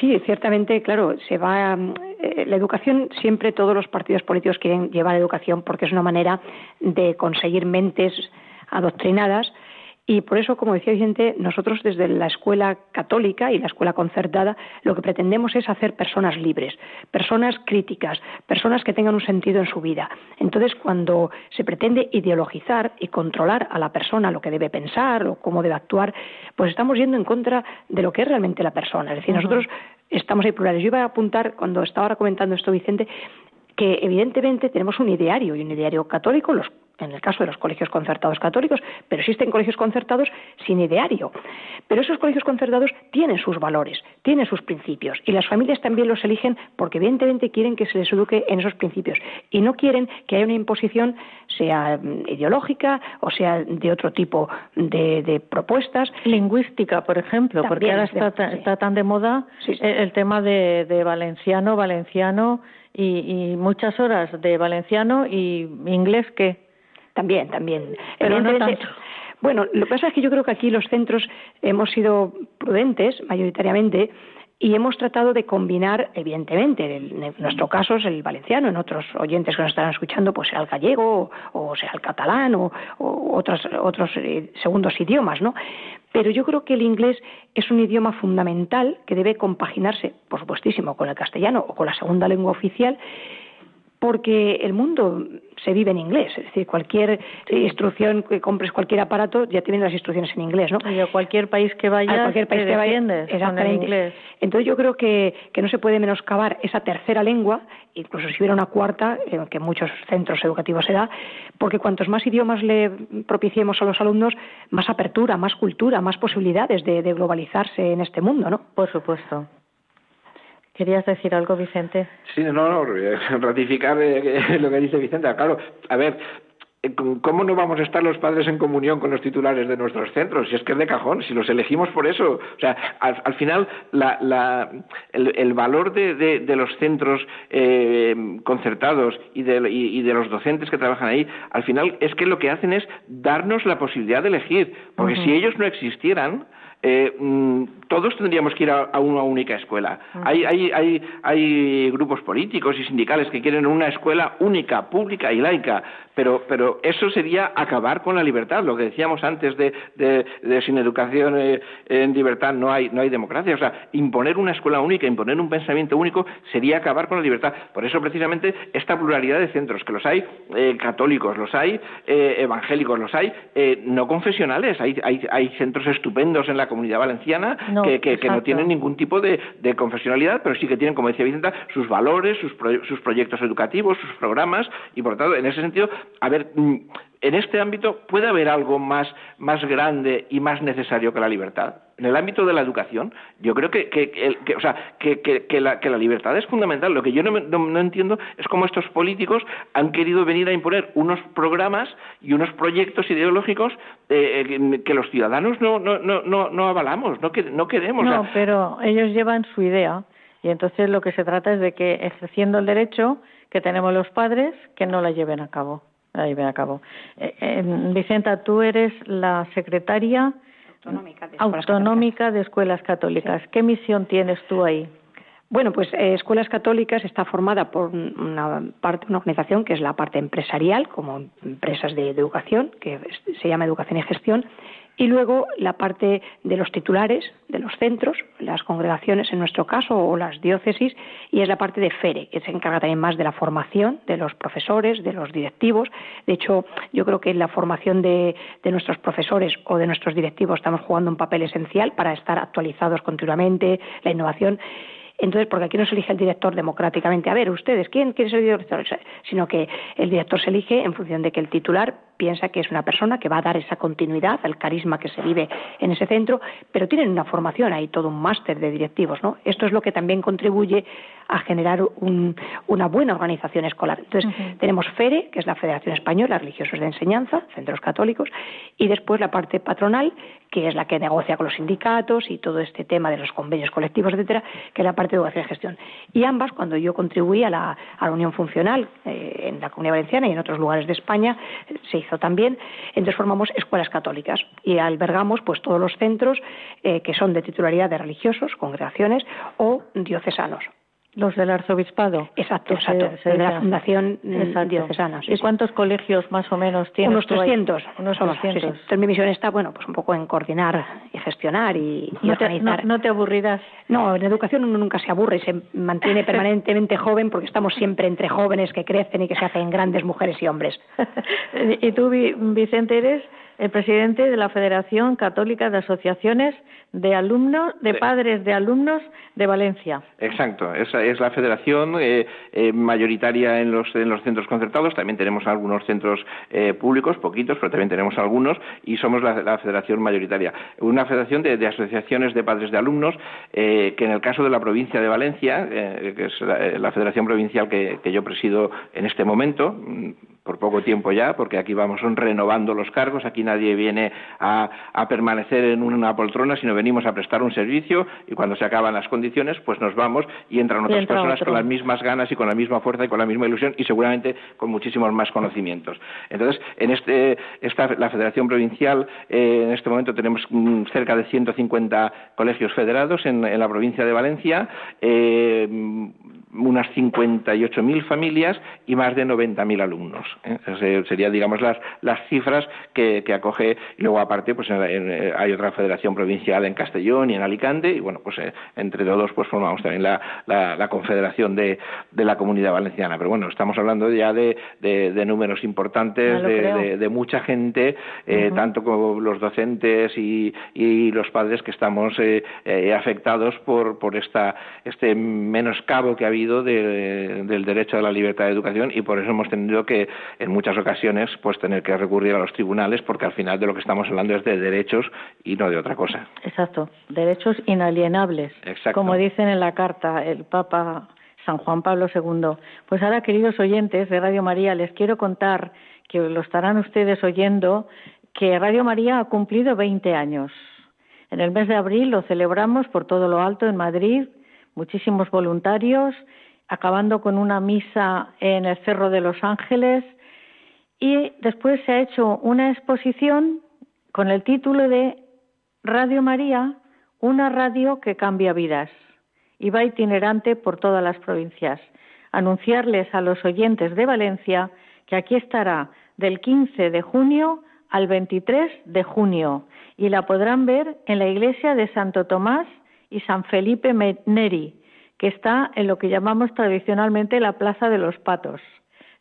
Sí, ciertamente, claro, se va. Eh, la educación siempre todos los partidos políticos quieren llevar educación porque es una manera de conseguir mentes adoctrinadas y por eso, como decía Vicente, nosotros desde la escuela católica y la escuela concertada lo que pretendemos es hacer personas libres, personas críticas, personas que tengan un sentido en su vida. Entonces, cuando se pretende ideologizar y controlar a la persona lo que debe pensar o cómo debe actuar, pues estamos yendo en contra de lo que es realmente la persona. Es decir, nosotros estamos ahí plurales. Yo iba a apuntar, cuando estaba ahora comentando esto Vicente, que evidentemente tenemos un ideario y un ideario católico, los en el caso de los colegios concertados católicos, pero existen colegios concertados sin ideario. Pero esos colegios concertados tienen sus valores, tienen sus principios, y las familias también los eligen porque evidentemente quieren que se les eduque en esos principios y no quieren que haya una imposición, sea mm, ideológica o sea de otro tipo de, propuestas. Lingüística, por ejemplo, porque ahora está, tan de moda el tema de, valenciano, valenciano y, y muchas horas de valenciano y inglés que también, también. Pero no tanto. Bueno, lo que pasa es que yo creo que aquí los centros hemos sido prudentes, mayoritariamente, y hemos tratado de combinar, evidentemente, en nuestro caso es el valenciano, en otros oyentes que nos están escuchando, pues sea el gallego o, sea el catalán o, otros, otros eh, segundos idiomas, ¿no? Pero yo creo que el inglés es un idioma fundamental que debe compaginarse, por supuestísimo, con el castellano o con la segunda lengua oficial porque el mundo se vive en inglés, es decir, cualquier instrucción que compres cualquier aparato ya tienen las instrucciones en inglés, ¿no? Y a cualquier país que vayas, a cualquier país que vayas, exactamente. inglés. Entonces yo creo que, que no se puede menoscabar esa tercera lengua, incluso si hubiera una cuarta, eh, que en muchos centros educativos se da, porque cuantos más idiomas le propiciemos a los alumnos, más apertura, más cultura, más posibilidades de, de globalizarse en este mundo, ¿no? Por supuesto. ¿Querías decir algo, Vicente? Sí, no, no, ratificar eh, lo que dice Vicente. Claro, a ver, eh, ¿Cómo no vamos a estar los padres en comunión con los titulares de nuestros centros? Si es que es de cajón, si los elegimos por eso. O sea, al, final, el, valor de, los centros eh, concertados y de, de, los docentes que trabajan ahí, al final es que lo que hacen es darnos la posibilidad de elegir. Porque si ellos no existieran, eh, mm, todos tendríamos que ir a, una única escuela. hay, hay, hay, grupos políticos y sindicales que quieren una escuela única, pública y laica, pero, pero eso sería acabar con la libertad. Lo que decíamos antes de, de, sin educación eh, en libertad no hay, no hay democracia. O sea, imponer una escuela única, imponer un pensamiento único sería acabar con la libertad. Por eso, precisamente, esta pluralidad de centros, que los hay eh, católicos, los hay evangélicos, los hay no confesionales, hay, hay, hay centros estupendos en la comunidad valenciana que, no tienen ningún tipo de, confesionalidad, pero sí que tienen, como decía Vicenta, sus valores, sus, sus proyectos educativos, sus programas, y por lo tanto, en ese sentido, a ver, mm, en este ámbito puede haber algo más, más grande y más necesario que la libertad. En el ámbito de la educación, yo creo que, que, o sea, que, la, la, libertad es fundamental. Lo que yo no, no, entiendo es cómo estos políticos han querido venir a imponer unos programas y unos proyectos ideológicos eh, eh, que los ciudadanos no, no, no, no, avalamos, no, no queremos. No, pero ellos llevan su idea y entonces lo que se trata es de que ejerciendo el derecho que tenemos los padres, que no la lleven a cabo. Ahí me acabo. Eh, eh, Vicenta, tú eres la secretaria autonómica de Escuelas Católicas. ¿Qué misión tienes tú ahí? Bueno, pues eh, Escuelas Católicas está formada por una parte, una organización que es la parte empresarial, como empresas de educación, que se llama Educación y Gestión, y luego la parte de los titulares de los centros, las congregaciones en nuestro caso o las diócesis, y es la parte de FERE, que se encarga también más de la formación de los profesores, de los directivos. De hecho, yo creo que en la formación de, de nuestros profesores o de nuestros directivos estamos jugando un papel esencial para estar actualizados continuamente, la innovación. Entonces, porque aquí no se elige el director democráticamente, a ver, ustedes, ¿quién quiere ser el director? Sino que el director se elige en función de que el titular piensa que es una persona que va a dar esa continuidad al carisma que se vive en ese centro, pero tienen una formación, hay todo un máster de directivos, ¿no? Esto es lo que también contribuye a generar una buena organización escolar. Entonces, tenemos FERE, que es la Federación Española de Religiosos de Enseñanza, centros católicos, y después la parte patronal, que es la que negocia con los sindicatos y todo este tema de los convenios colectivos, etcétera, que es la parte de educación y gestión. Y ambas, cuando yo contribuí a la, Unión Funcional eh, en la Comunidad Valenciana y en otros lugares de España, se hizo también, entonces formamos escuelas católicas y albergamos pues todos los centros eh, que son de titularidad de religiosos, congregaciones o diocesanos. Los del arzobispado. Exacto, exacto. de la Fundación Diocesana. ¿Y cuántos colegios más o menos tienes? Unos 300. Unos 300. Entonces mi misión está, bueno, pues un poco en coordinar y gestionar y, organizar. no, te aburrirás? No, en educación uno nunca se aburre y se mantiene permanentemente joven porque estamos siempre entre jóvenes que crecen y que se hacen grandes mujeres y hombres. ¿Y tú, Vicente, eres el presidente de la Federación Católica de Asociaciones de Alumnos, de, Padres de Alumnos de Valencia. Exacto, esa es la federación eh, eh, mayoritaria en los, en los centros concertados. También tenemos algunos centros eh, públicos, poquitos, pero también tenemos algunos, y somos la, federación mayoritaria. Una federación de, asociaciones de padres de alumnos, que en el caso de la provincia de Valencia, que es la, federación provincial que, que yo presido en este momento, por poco tiempo ya, porque aquí vamos renovando los cargos, aquí nadie viene a, permanecer en una poltrona, sino venimos a prestar un servicio y cuando se acaban las condiciones, pues nos vamos y entran otras personas con las mismas ganas y con la misma fuerza y con la misma ilusión y seguramente con muchísimos más conocimientos. Entonces, en este, esta, la Federación Provincial, eh, en este momento tenemos mm, cerca de 150 colegios federados en, la provincia de Valencia. Eh, unas 58.000 familias y más de 90.000 alumnos. ¿Eh? Serían, digamos, las, las cifras que, acoge. Y luego, aparte, pues eh, hay otra federación provincial en Castellón y en Alicante. Y bueno, pues eh, entre todos, pues formamos también la, la, confederación de, de, la comunidad valenciana. Pero bueno, estamos hablando ya de, de, números importantes, de, mucha gente, tanto como los docentes y, y, los padres que estamos afectados por, por esta, este menoscabo que ha habido del derecho a la libertad de educación y por eso hemos tenido que en muchas ocasiones pues tener que recurrir a los tribunales porque al final de lo que estamos hablando es de derechos y no de otra cosa. Exacto, derechos inalienables, como dicen en la carta el Papa San Juan Pablo II. Pues ahora, queridos oyentes de Radio María, les quiero contar que lo estarán ustedes oyendo que Radio María ha cumplido 20 años. En el mes de abril lo celebramos por todo lo alto en Madrid muchísimos voluntarios, acabando con una misa en el Cerro de los Ángeles y después se ha hecho una exposición con el título de Radio María, una radio que cambia vidas y va itinerante por todas las provincias. Anunciarles a los oyentes de Valencia que aquí estará del 15 de junio al 23 de junio y la podrán ver en la iglesia de Santo Tomás y San Felipe Neri, que está en lo que llamamos tradicionalmente la Plaza de los Patos,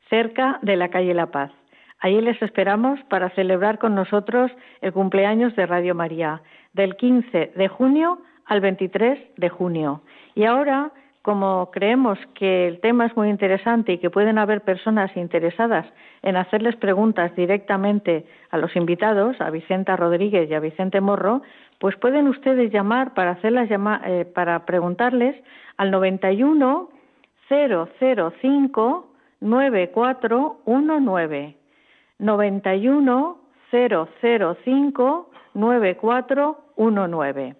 cerca de la calle La Paz. Allí les esperamos para celebrar con nosotros el cumpleaños de Radio María, del 15 de junio al 23 de junio. Y ahora, como creemos que el tema es muy interesante y que pueden haber personas interesadas en hacerles preguntas directamente a los invitados, a Vicenta Rodríguez y a Vicente Morro, pues pueden ustedes llamar para hacerlas eh, para preguntarles al 91 005 9419 91 005 9419.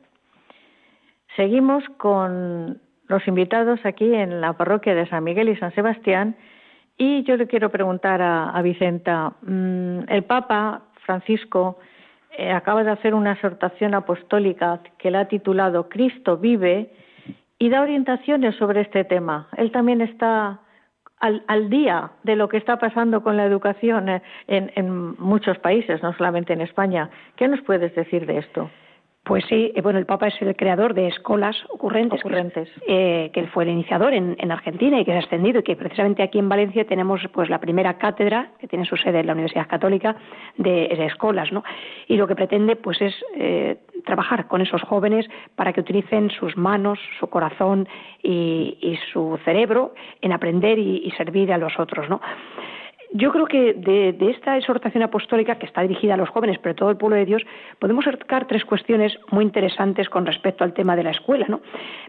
Seguimos con los invitados aquí en la parroquia de San Miguel y San Sebastián y yo le quiero preguntar a, Vicenta, mm, el Papa Francisco eh, acaba de hacer una exhortación apostólica que la ha titulado Cristo vive y da orientaciones sobre este tema. Él también está al, día de lo que está pasando con la educación en, en muchos países, no solamente en España. ¿Qué nos puedes decir de esto? Pues sí, eh, bueno, el Papa es el creador de escolas ocurrentes, ocurrentes. Eh, que, él fue el iniciador en, Argentina y que se ha extendido y que precisamente aquí en Valencia tenemos pues la primera cátedra que tiene su sede en la Universidad Católica de, escolas, ¿no? Y lo que pretende pues es eh, trabajar con esos jóvenes para que utilicen sus manos, su corazón y, su cerebro en aprender y, y servir a los otros, ¿no? Yo creo que de, esta exhortación apostólica que está dirigida a los jóvenes, pero todo el pueblo de Dios, podemos sacar tres cuestiones muy interesantes con respecto al tema de la escuela. ¿no?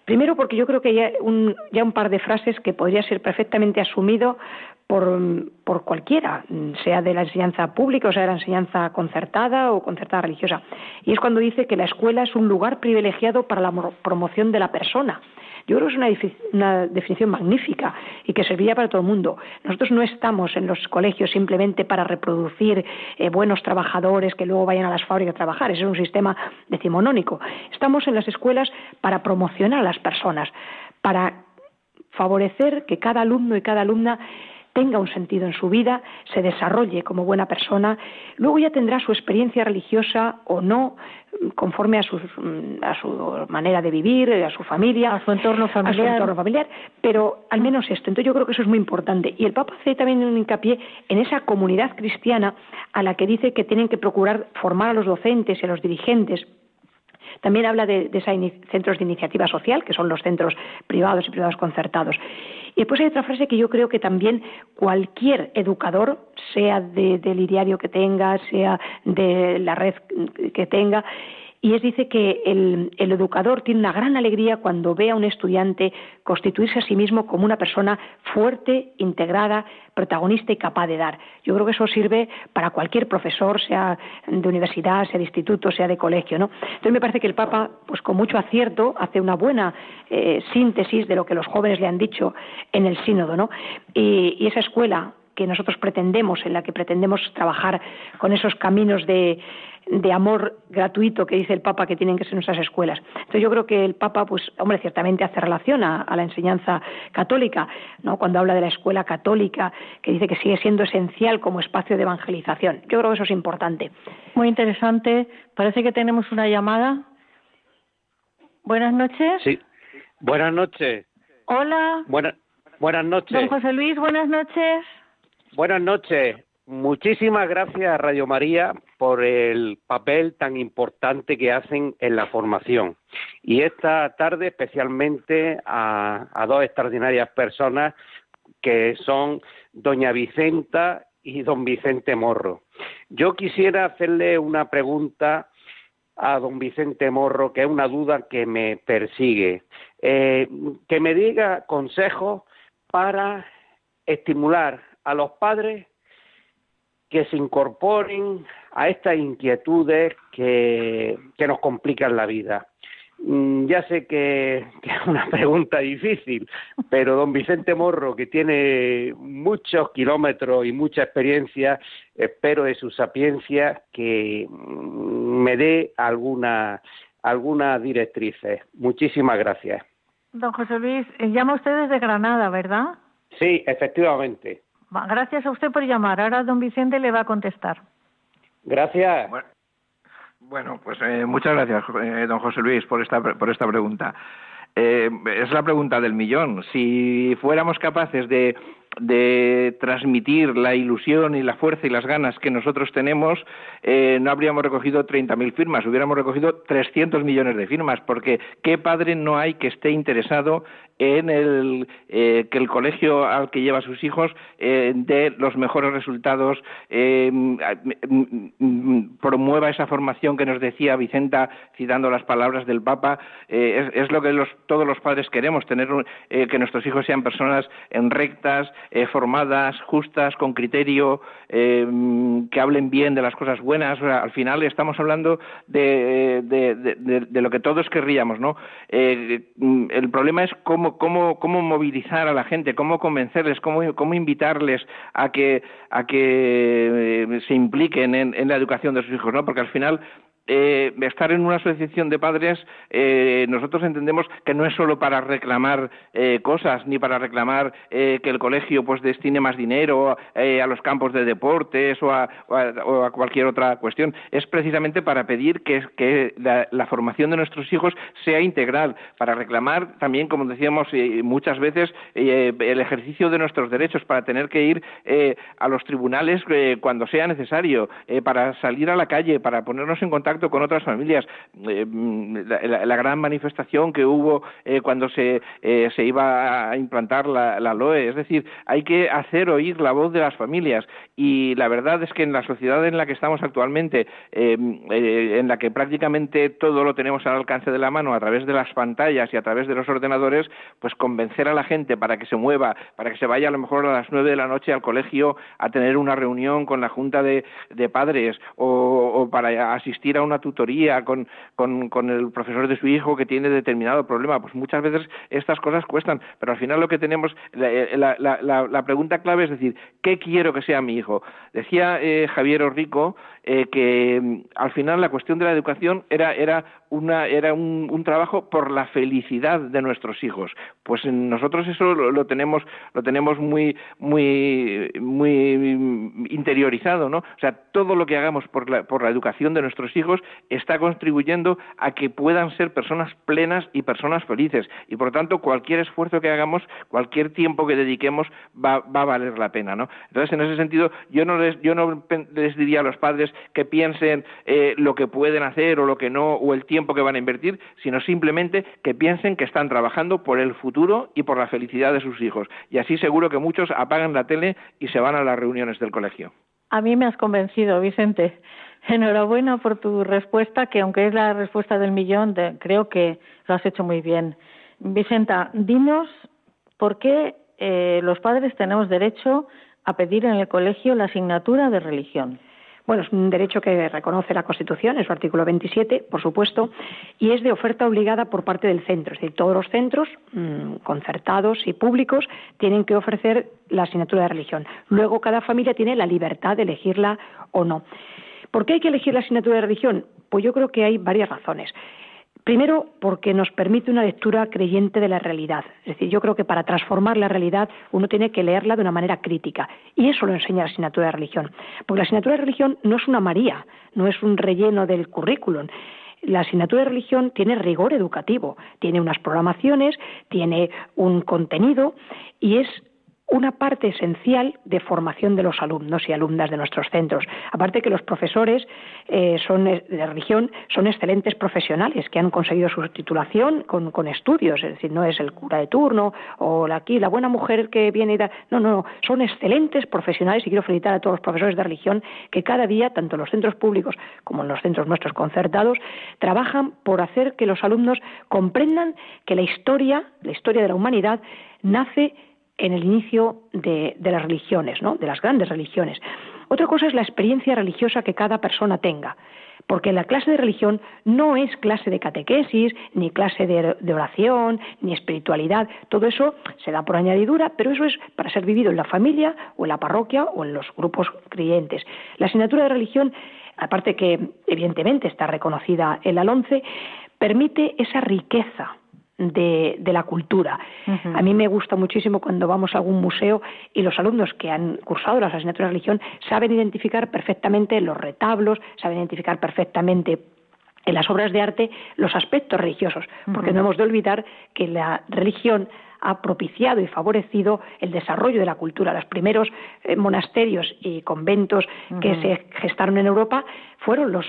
Primero, porque yo creo que hay un, ya un par de frases que podría ser perfectamente asumido por, por, cualquiera, sea de la enseñanza pública o sea de la enseñanza concertada o concertada religiosa. Y es cuando dice que la escuela es un lugar privilegiado para la promoción de la persona. Yo creo que es una, definición magnífica y que serviría para todo el mundo. Nosotros no estamos en los colegios simplemente para reproducir eh, buenos trabajadores que luego vayan a las fábricas a trabajar. Ese es un sistema decimonónico. Estamos en las escuelas para promocionar a las personas, para favorecer que cada alumno y cada alumna tenga un sentido en su vida, se desarrolle como buena persona, luego ya tendrá su experiencia religiosa o no, conforme a, a su manera de vivir, a su familia, a su entorno familiar. A su entorno familiar, pero al menos esto. Entonces yo creo que eso es muy importante. Y el Papa hace también un hincapié en esa comunidad cristiana a la que dice que tienen que procurar formar a los docentes y a los dirigentes también habla de, esos centros de iniciativa social, que son los centros privados y privados concertados. Y después hay otra frase que yo creo que también cualquier educador, sea del ideario que tenga, sea de la red que tenga, y es dice que el, educador tiene una gran alegría cuando ve a un estudiante constituirse a sí mismo como una persona fuerte, integrada, protagonista y capaz de dar. Yo creo que eso sirve para cualquier profesor, sea de universidad, sea de instituto, sea de colegio, ¿no? Entonces me parece que el Papa, pues con mucho acierto, hace una buena eh, síntesis de lo que los jóvenes le han dicho en el sínodo, ¿no? y esa escuela que nosotros pretendemos, en la que pretendemos trabajar con esos caminos de, de amor gratuito que dice el Papa que tienen que ser nuestras escuelas. Entonces yo creo que el Papa, pues, hombre, ciertamente hace relación a, la enseñanza católica, ¿no? Cuando habla de la escuela católica, que dice que sigue siendo esencial como espacio de evangelización. Yo creo que eso es importante. Muy interesante. Parece que tenemos una llamada. Buenas noches. Sí. Buenas noches. Hola. Buenas, buenas noches. Don José Luis, buenas noches. Buenas noches. Muchísimas gracias, Radio María, por el papel tan importante que hacen en la formación. Y esta tarde especialmente a, dos extraordinarias personas que son doña Vicenta y don Vicente Morro. Yo quisiera hacerle una pregunta a don Vicente Morro, que es una duda que me persigue. Eh, que me diga consejos para estimular a los padres que se incorporen a estas inquietudes que, nos complican la vida. Mm, ya sé que, es una pregunta difícil, pero don Vicente Morro, que tiene muchos kilómetros y mucha experiencia, espero de su sapiencia que mm, me dé alguna, alguna directrices. Muchísimas gracias. Don José Luis, eh, llama usted desde Granada, ¿verdad? Sí, efectivamente. Gracias a usted por llamar. Ahora don Vicente le va a contestar. Gracias. Bueno, pues eh, muchas gracias, eh, don José Luis, por esta, por esta pregunta. Eh, es la pregunta del millón. Si fuéramos capaces de de transmitir la ilusión y la fuerza y las ganas que nosotros tenemos, eh, no habríamos recogido 30.000 firmas, hubiéramos recogido 300 millones de firmas, porque ¿qué padre no hay que esté interesado en el, eh, que el colegio al que lleva a sus hijos eh, dé los mejores resultados, promueva esa formación que nos decía Vicenta, citando las palabras del Papa? Es, lo que todos los padres queremos, tener que nuestros hijos sean personas en rectas, eh, formadas, justas, con criterio, eh, que hablen bien de las cosas buenas. al final estamos hablando de, lo que todos querríamos, ¿no? Eh, el problema es cómo, cómo, cómo movilizar a la gente, cómo convencerles, cómo, cómo invitarles a que, a que se impliquen en, en la educación de sus hijos, ¿no? Porque al final eh, estar en una asociación de padres, eh, nosotros entendemos que no es solo para reclamar eh, cosas, ni para reclamar que el colegio pues destine más dinero a los campos de deportes o a, cualquier otra cuestión. Es precisamente para pedir que, la, formación de nuestros hijos sea integral, para reclamar también, como decíamos muchas veces, el ejercicio de nuestros derechos, para tener que ir a los tribunales cuando sea necesario, para salir a la calle, para ponernos en contacto con otras familias. Eh, la, gran manifestación que hubo eh, cuando se, eh, se iba a implantar la, la, LOE. Es decir, hay que hacer oír la voz de las familias. Y la verdad es que en la sociedad en la que estamos actualmente, en la que prácticamente todo lo tenemos al alcance de la mano a través de las pantallas y a través de los ordenadores, pues convencer a la gente para que se mueva, para que se vaya a lo mejor a las nueve de la noche al colegio a tener una reunión con la junta de, de padres o, o para asistir a una tutoría con, con, el profesor de su hijo que tiene determinado problema. Pues muchas veces estas cosas cuestan, pero al final lo que tenemos, la, la, pregunta clave es decir, ¿qué quiero que sea mi hijo? Decía eh, Javier Orrico eh, que mm, al final la cuestión de la educación era, era, una, era un, trabajo por la felicidad de nuestros hijos. Pues nosotros eso lo, tenemos, lo tenemos muy, muy, muy interiorizado, ¿no? O sea, todo lo que hagamos por la, por la educación de nuestros hijos está contribuyendo a que puedan ser personas plenas y personas felices. Y por lo tanto, cualquier esfuerzo que hagamos, cualquier tiempo que dediquemos, va, va a valer la pena, ¿no? Entonces, en ese sentido, yo no les, yo no les diría a los padres que piensen eh, lo que pueden hacer o lo que no, o el tiempo que van a invertir, sino simplemente que piensen que están trabajando por el futuro y por la felicidad de sus hijos. Y así seguro que muchos apagan la tele y se van a las reuniones del colegio. A mí me has convencido, Vicente. Enhorabuena por tu respuesta, que aunque es la respuesta del millón, creo que lo has hecho muy bien. Vicenta, dinos por qué eh, los padres tenemos derecho a pedir en el colegio la asignatura de religión. Bueno, es un derecho que reconoce la Constitución en su artículo 27, por supuesto, y es de oferta obligada por parte del centro. Es decir, todos los centros mm, concertados y públicos tienen que ofrecer la asignatura de religión. Luego, cada familia tiene la libertad de elegirla o no. ¿Por qué hay que elegir la asignatura de religión? Pues yo creo que hay varias razones. Primero, porque nos permite una lectura creyente de la realidad. Es decir, yo creo que para transformar la realidad uno tiene que leerla de una manera crítica. Y eso lo enseña la asignatura de religión. Porque la asignatura de religión no es una María, no es un relleno del currículum. La asignatura de religión tiene rigor educativo, tiene unas programaciones, tiene un contenido y es una parte esencial de formación de los alumnos y alumnas de nuestros centros. Aparte que los profesores eh, son de religión son excelentes profesionales que han conseguido su titulación con, estudios, es decir, no es el cura de turno o la, aquí la buena mujer que viene y da, no, no, no, son excelentes profesionales y quiero felicitar a todos los profesores de religión que cada día, tanto en los centros públicos como en los centros nuestros concertados, trabajan por hacer que los alumnos comprendan que la historia, la historia de la humanidad, nace en el inicio de, las religiones, ¿no? de las grandes religiones. Otra cosa es la experiencia religiosa que cada persona tenga, porque la clase de religión no es clase de catequesis, ni clase de, de, oración, ni espiritualidad. Todo eso se da por añadidura, pero eso es para ser vivido en la familia o en la parroquia o en los grupos creyentes. La asignatura de religión, aparte que evidentemente está reconocida en la LONCE, permite esa riqueza de, la cultura. A mí me gusta muchísimo cuando vamos a algún museo y los alumnos que han cursado las asignaturas de religión saben identificar perfectamente los retablos, saben identificar perfectamente en las obras de arte los aspectos religiosos, porque no hemos de olvidar que la religión ha propiciado y favorecido el desarrollo de la cultura. Los primeros eh, monasterios y conventos que se gestaron en Europa fueron los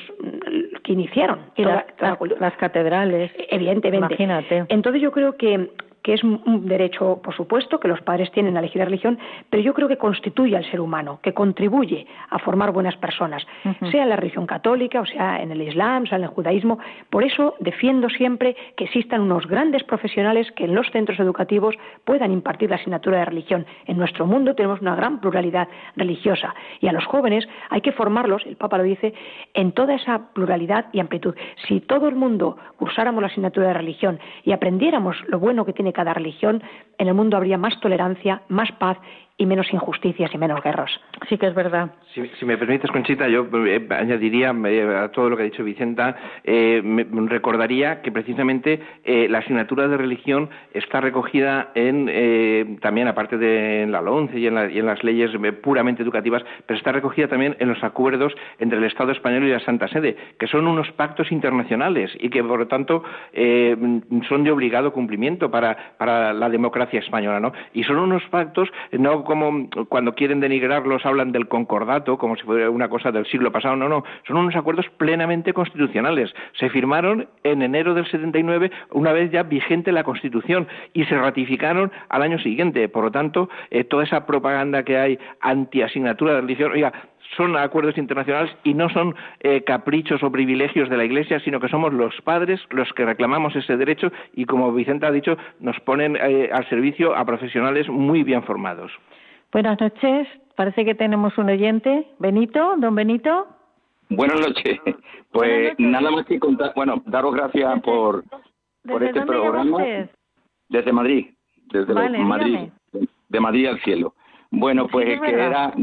que iniciaron las catedrales. Evidentemente. Imagínate. Entonces yo creo que que es un derecho, por supuesto, que los padres tienen a elegir la religión, pero yo creo que constituye al ser humano, que contribuye a formar buenas personas, sea en la religión católica, o sea en el Islam, sea en el judaísmo. Por eso defiendo siempre que existan unos grandes profesionales que en los centros educativos puedan impartir la asignatura de religión. En nuestro mundo tenemos una gran pluralidad religiosa y a los jóvenes hay que formarlos, el Papa lo dice, en toda esa pluralidad y amplitud. Si todo el mundo cursáramos la asignatura de religión y aprendiéramos lo bueno que tiene cada religión, en el mundo habría más tolerancia, más paz y menos injusticias y menos guerras. Sí que es verdad. Si, me permites, Conchita, yo eh, añadiría eh, a todo lo que ha dicho Vicenta, eh, me, recordaría que precisamente la asignatura de religión está recogida en, también aparte de la LONCE y en, y en las leyes puramente educativas, pero está recogida también en los acuerdos entre el Estado español y la Santa Sede, que son unos pactos internacionales y que, por lo tanto, son de obligado cumplimiento para, para la democracia española, ¿no? Y son unos pactos no como cuando quieren denigrarlos hablan del concordato, como si fuera una cosa del siglo pasado. No, no, son unos acuerdos plenamente constitucionales. Se firmaron en enero del 79, una vez ya vigente la Constitución, y se ratificaron al año siguiente. Por lo tanto, eh, toda esa propaganda que hay anti-asignatura de religión, oiga, son acuerdos internacionales y no son eh, caprichos o privilegios de la Iglesia, sino que somos los padres los que reclamamos ese derecho y, como Vicente ha dicho, nos ponen eh, al servicio a profesionales muy bien formados. Buenas noches. Parece que tenemos un oyente. Benito, don Benito. Buenas noches. Pues nada más que contar, bueno, daros gracias por, por este programa. Desde Madrid, desde Madrid, de Madrid al cielo. Bueno, pues que era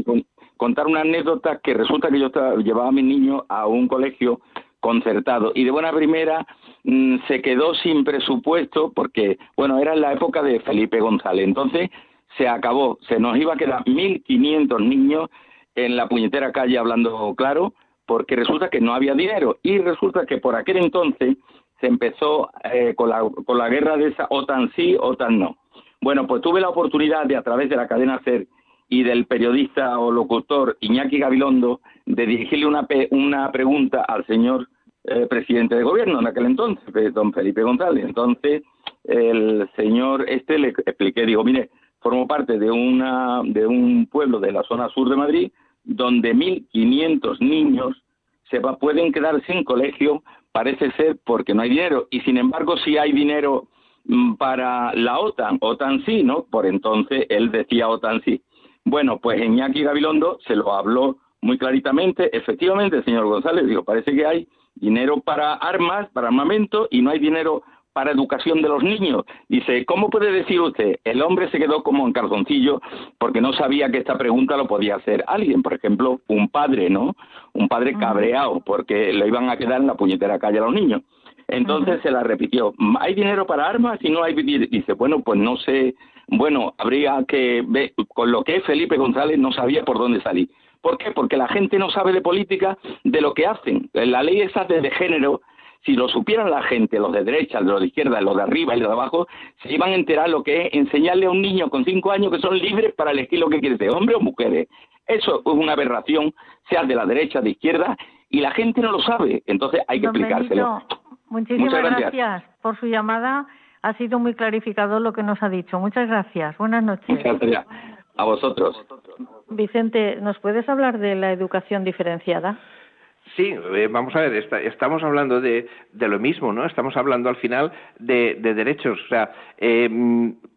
contar una anécdota que resulta que yo llevaba a mi niño a un colegio concertado y de buena primera mm, se quedó sin presupuesto porque, bueno, era en la época de Felipe González. Entonces se acabó, se nos iba a quedar 1.500 niños en la puñetera calle hablando claro porque resulta que no había dinero y resulta que por aquel entonces se empezó eh, con, la, con la guerra de esa OTAN sí, OTAN no. Bueno, pues tuve la oportunidad de a través de la cadena SER y del periodista o locutor Iñaki Gabilondo de dirigirle una, una pregunta al señor eh, presidente de gobierno en aquel entonces, don Felipe González. Entonces, el señor este le expliqué, digo, mire, formo parte de, una, de un pueblo de la zona sur de Madrid donde 1.500 niños se pueden quedar sin colegio, parece ser porque no hay dinero. Y sin embargo, sí hay dinero mm, para la OTAN. OTAN sí, ¿no? Por entonces él decía OTAN sí. Bueno, pues Iñaki Gabilondo se lo habló muy claritamente. Efectivamente, señor González, digo, parece que hay dinero para armas, para armamento, y no hay dinero para educación de los niños. Dice, ¿cómo puede decir usted? El hombre se quedó como en calzoncillo porque no sabía que esta pregunta lo podía hacer alguien, por ejemplo, un padre, ¿no? Un padre cabreado porque le iban a quedar en la puñetera calle a los niños. Entonces se la repitió, ¿hay dinero para armas? Y no hay... Dice, bueno, pues no sé bueno, habría que ver, con lo que es Felipe González no sabía por dónde salir. ¿Por qué? Porque la gente no sabe de política de lo que hacen. La ley esa de, género, si lo supieran la gente, los de derecha, los de izquierda, los de arriba y los de abajo, se iban a enterar lo que es enseñarle a un niño con cinco años que son libres para elegir lo que quiere ser, hombre o mujeres. Eso es una aberración, sea de la derecha, de izquierda, y la gente no lo sabe. Entonces hay que explicárselo. muchísimas gracias por su llamada ha sido muy clarificador lo que nos ha dicho. Muchas gracias. Buenas noches. Muchas gracias. A vosotros. Vicente, ¿nos puedes hablar de la educación diferenciada? Sí, eh, vamos a ver, estamos hablando de, de, lo mismo, ¿no? Estamos hablando al final de, de derechos, o sea, eh,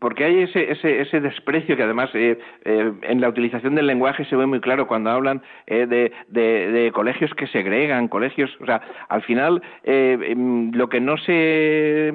porque hay ese, ese, ese, desprecio que además eh, eh, en la utilización del lenguaje se ve muy claro cuando hablan eh, de, de, colegios que segregan, colegios, o sea, al final em, lo que no se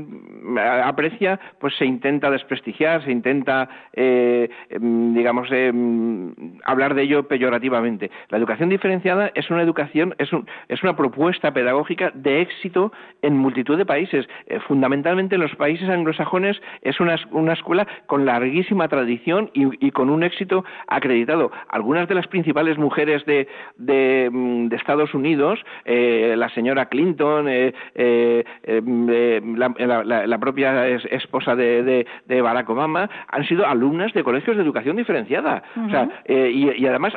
aprecia, pues se intenta desprestigiar, se intenta, em, digamos, em, hablar de ello peyorativamente. La educación diferenciada es una educación, es un, es una propuesta pedagógica de éxito en multitud de países. Eh, fundamentalmente en los países anglosajones es una, una escuela con larguísima tradición y, con un éxito acreditado. Algunas de las principales mujeres de, de, mm, Estados Unidos, eh, la señora Clinton, eh, la, propia esposa de, Barack Obama, han sido alumnas de colegios de educación diferenciada. o sea, y, además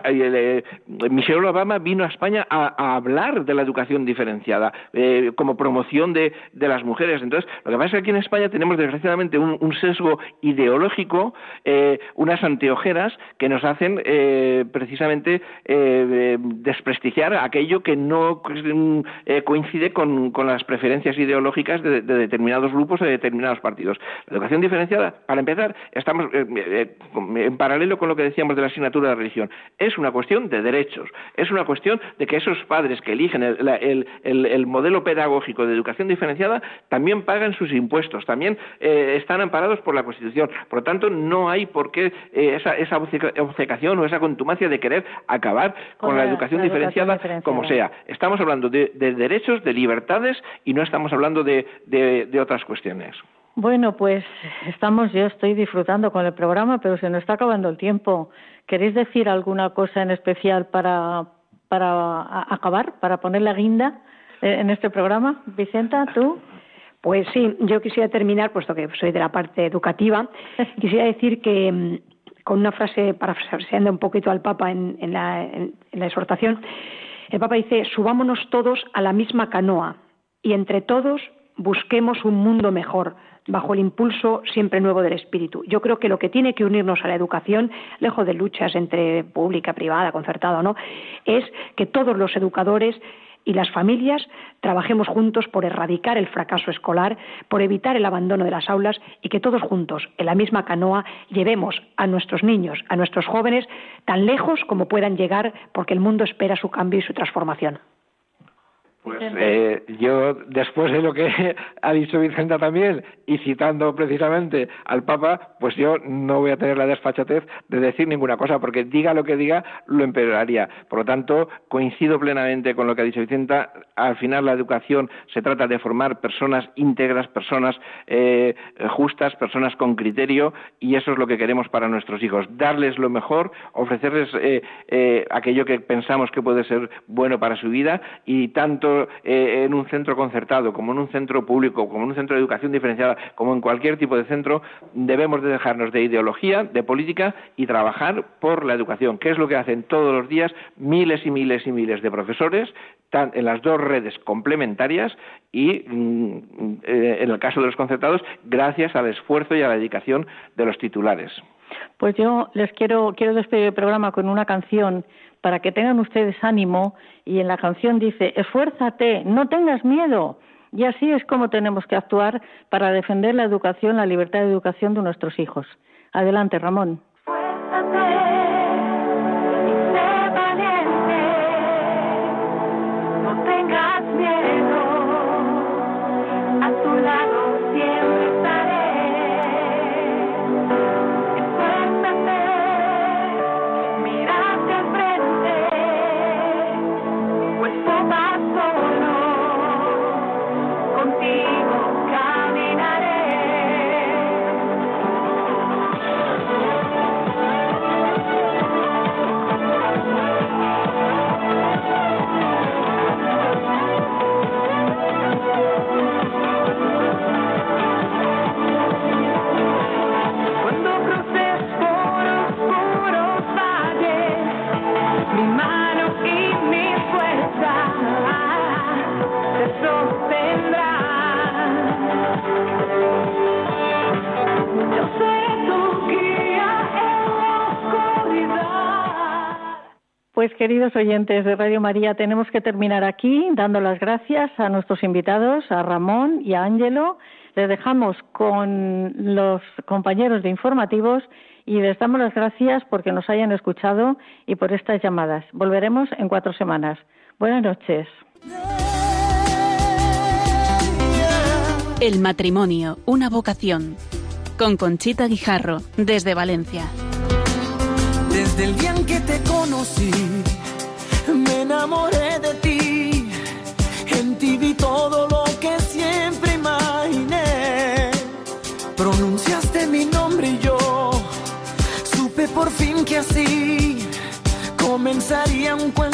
Michelle Obama vino a España a hablar de la educación diferenciada eh, como promoción de, las mujeres. Entonces, lo que pasa es que aquí en España tenemos desgraciadamente un, sesgo ideológico, eh, unas anteojeras que nos hacen eh, precisamente desprestigiar aquello que no coincide con, las preferencias ideológicas de, determinados grupos o de determinados partidos. La educación diferenciada, para empezar, estamos en paralelo con lo que decíamos de la asignatura de religión. Es una cuestión de derechos, es una cuestión de que esos padres que eligen el, modelo pedagógico de educación diferenciada también pagan sus impuestos, también eh, están amparados por la Constitución. Por lo tanto, no hay por qué eh, esa, esa obcecación o esa contumacia de querer acabar con, la, educación, diferenciada, como sea. Estamos hablando de, derechos, de libertades y no estamos hablando de, de otras cuestiones. Bueno, pues estamos, yo estoy disfrutando con el programa, pero se nos está acabando el tiempo. ¿Queréis decir alguna cosa en especial para, para acabar, para poner la guinda eh, en este programa. Vicenta, tú. Pues sí, yo quisiera terminar, puesto que soy de la parte educativa, quisiera decir que mm, con una frase parafraseando un poquito al Papa en, la, en la exhortación, el Papa dice, subámonos todos a la misma canoa y entre todos busquemos un mundo mejor, bajo el impulso siempre nuevo del espíritu. Yo creo que lo que tiene que unirnos a la educación, lejos de luchas entre pública, privada, concertada o no, es que todos los educadores y las familias trabajemos juntos por erradicar el fracaso escolar, por evitar el abandono de las aulas y que todos juntos, en la misma canoa, llevemos a nuestros niños, a nuestros jóvenes, tan lejos como puedan llegar, porque el mundo espera su cambio y su transformación. Pues eh, yo, después de lo que ha dicho Vicenta también, y citando precisamente al Papa, pues yo no voy a tener la desfachatez de decir ninguna cosa, porque diga lo que diga, lo empeoraría. Por lo tanto, coincido plenamente con lo que ha dicho Vicenta. Al final, la educación se trata de formar personas íntegras, personas eh, justas, personas con criterio, y eso es lo que queremos para nuestros hijos. Darles lo mejor, ofrecerles eh, aquello que pensamos que puede ser bueno para su vida, y tanto eh, en un centro concertado, como en un centro público, como en un centro de educación diferenciada, como en cualquier tipo de centro, debemos de dejarnos de ideología, de política y trabajar por la educación, que es lo que hacen todos los días miles y miles y miles de profesores en las dos redes complementarias y, mm, eh, en el caso de los concertados, gracias al esfuerzo y a la dedicación de los titulares. Pues yo les quiero, quiero despedir el programa con una canción para que tengan ustedes ánimo y en la canción dice, esfuérzate, no tengas miedo. Y así es como tenemos que actuar para defender la educación, la libertad de educación de nuestros hijos. Adelante, Ramón. Queridos oyentes de Radio María, tenemos que terminar aquí dando las gracias a nuestros invitados, a Ramón y a Ángelo. Les dejamos con los compañeros de informativos y les damos las gracias porque nos hayan escuchado y por estas llamadas. Volveremos en cuatro semanas. Buenas noches. El matrimonio, una vocación. Con Conchita Guijarro, desde Valencia. Desde el día en que te conocí, me enamoré de ti. En ti vi todo lo que siempre imaginé. Pronunciaste mi nombre y yo supe por fin que así comenzaría un cuento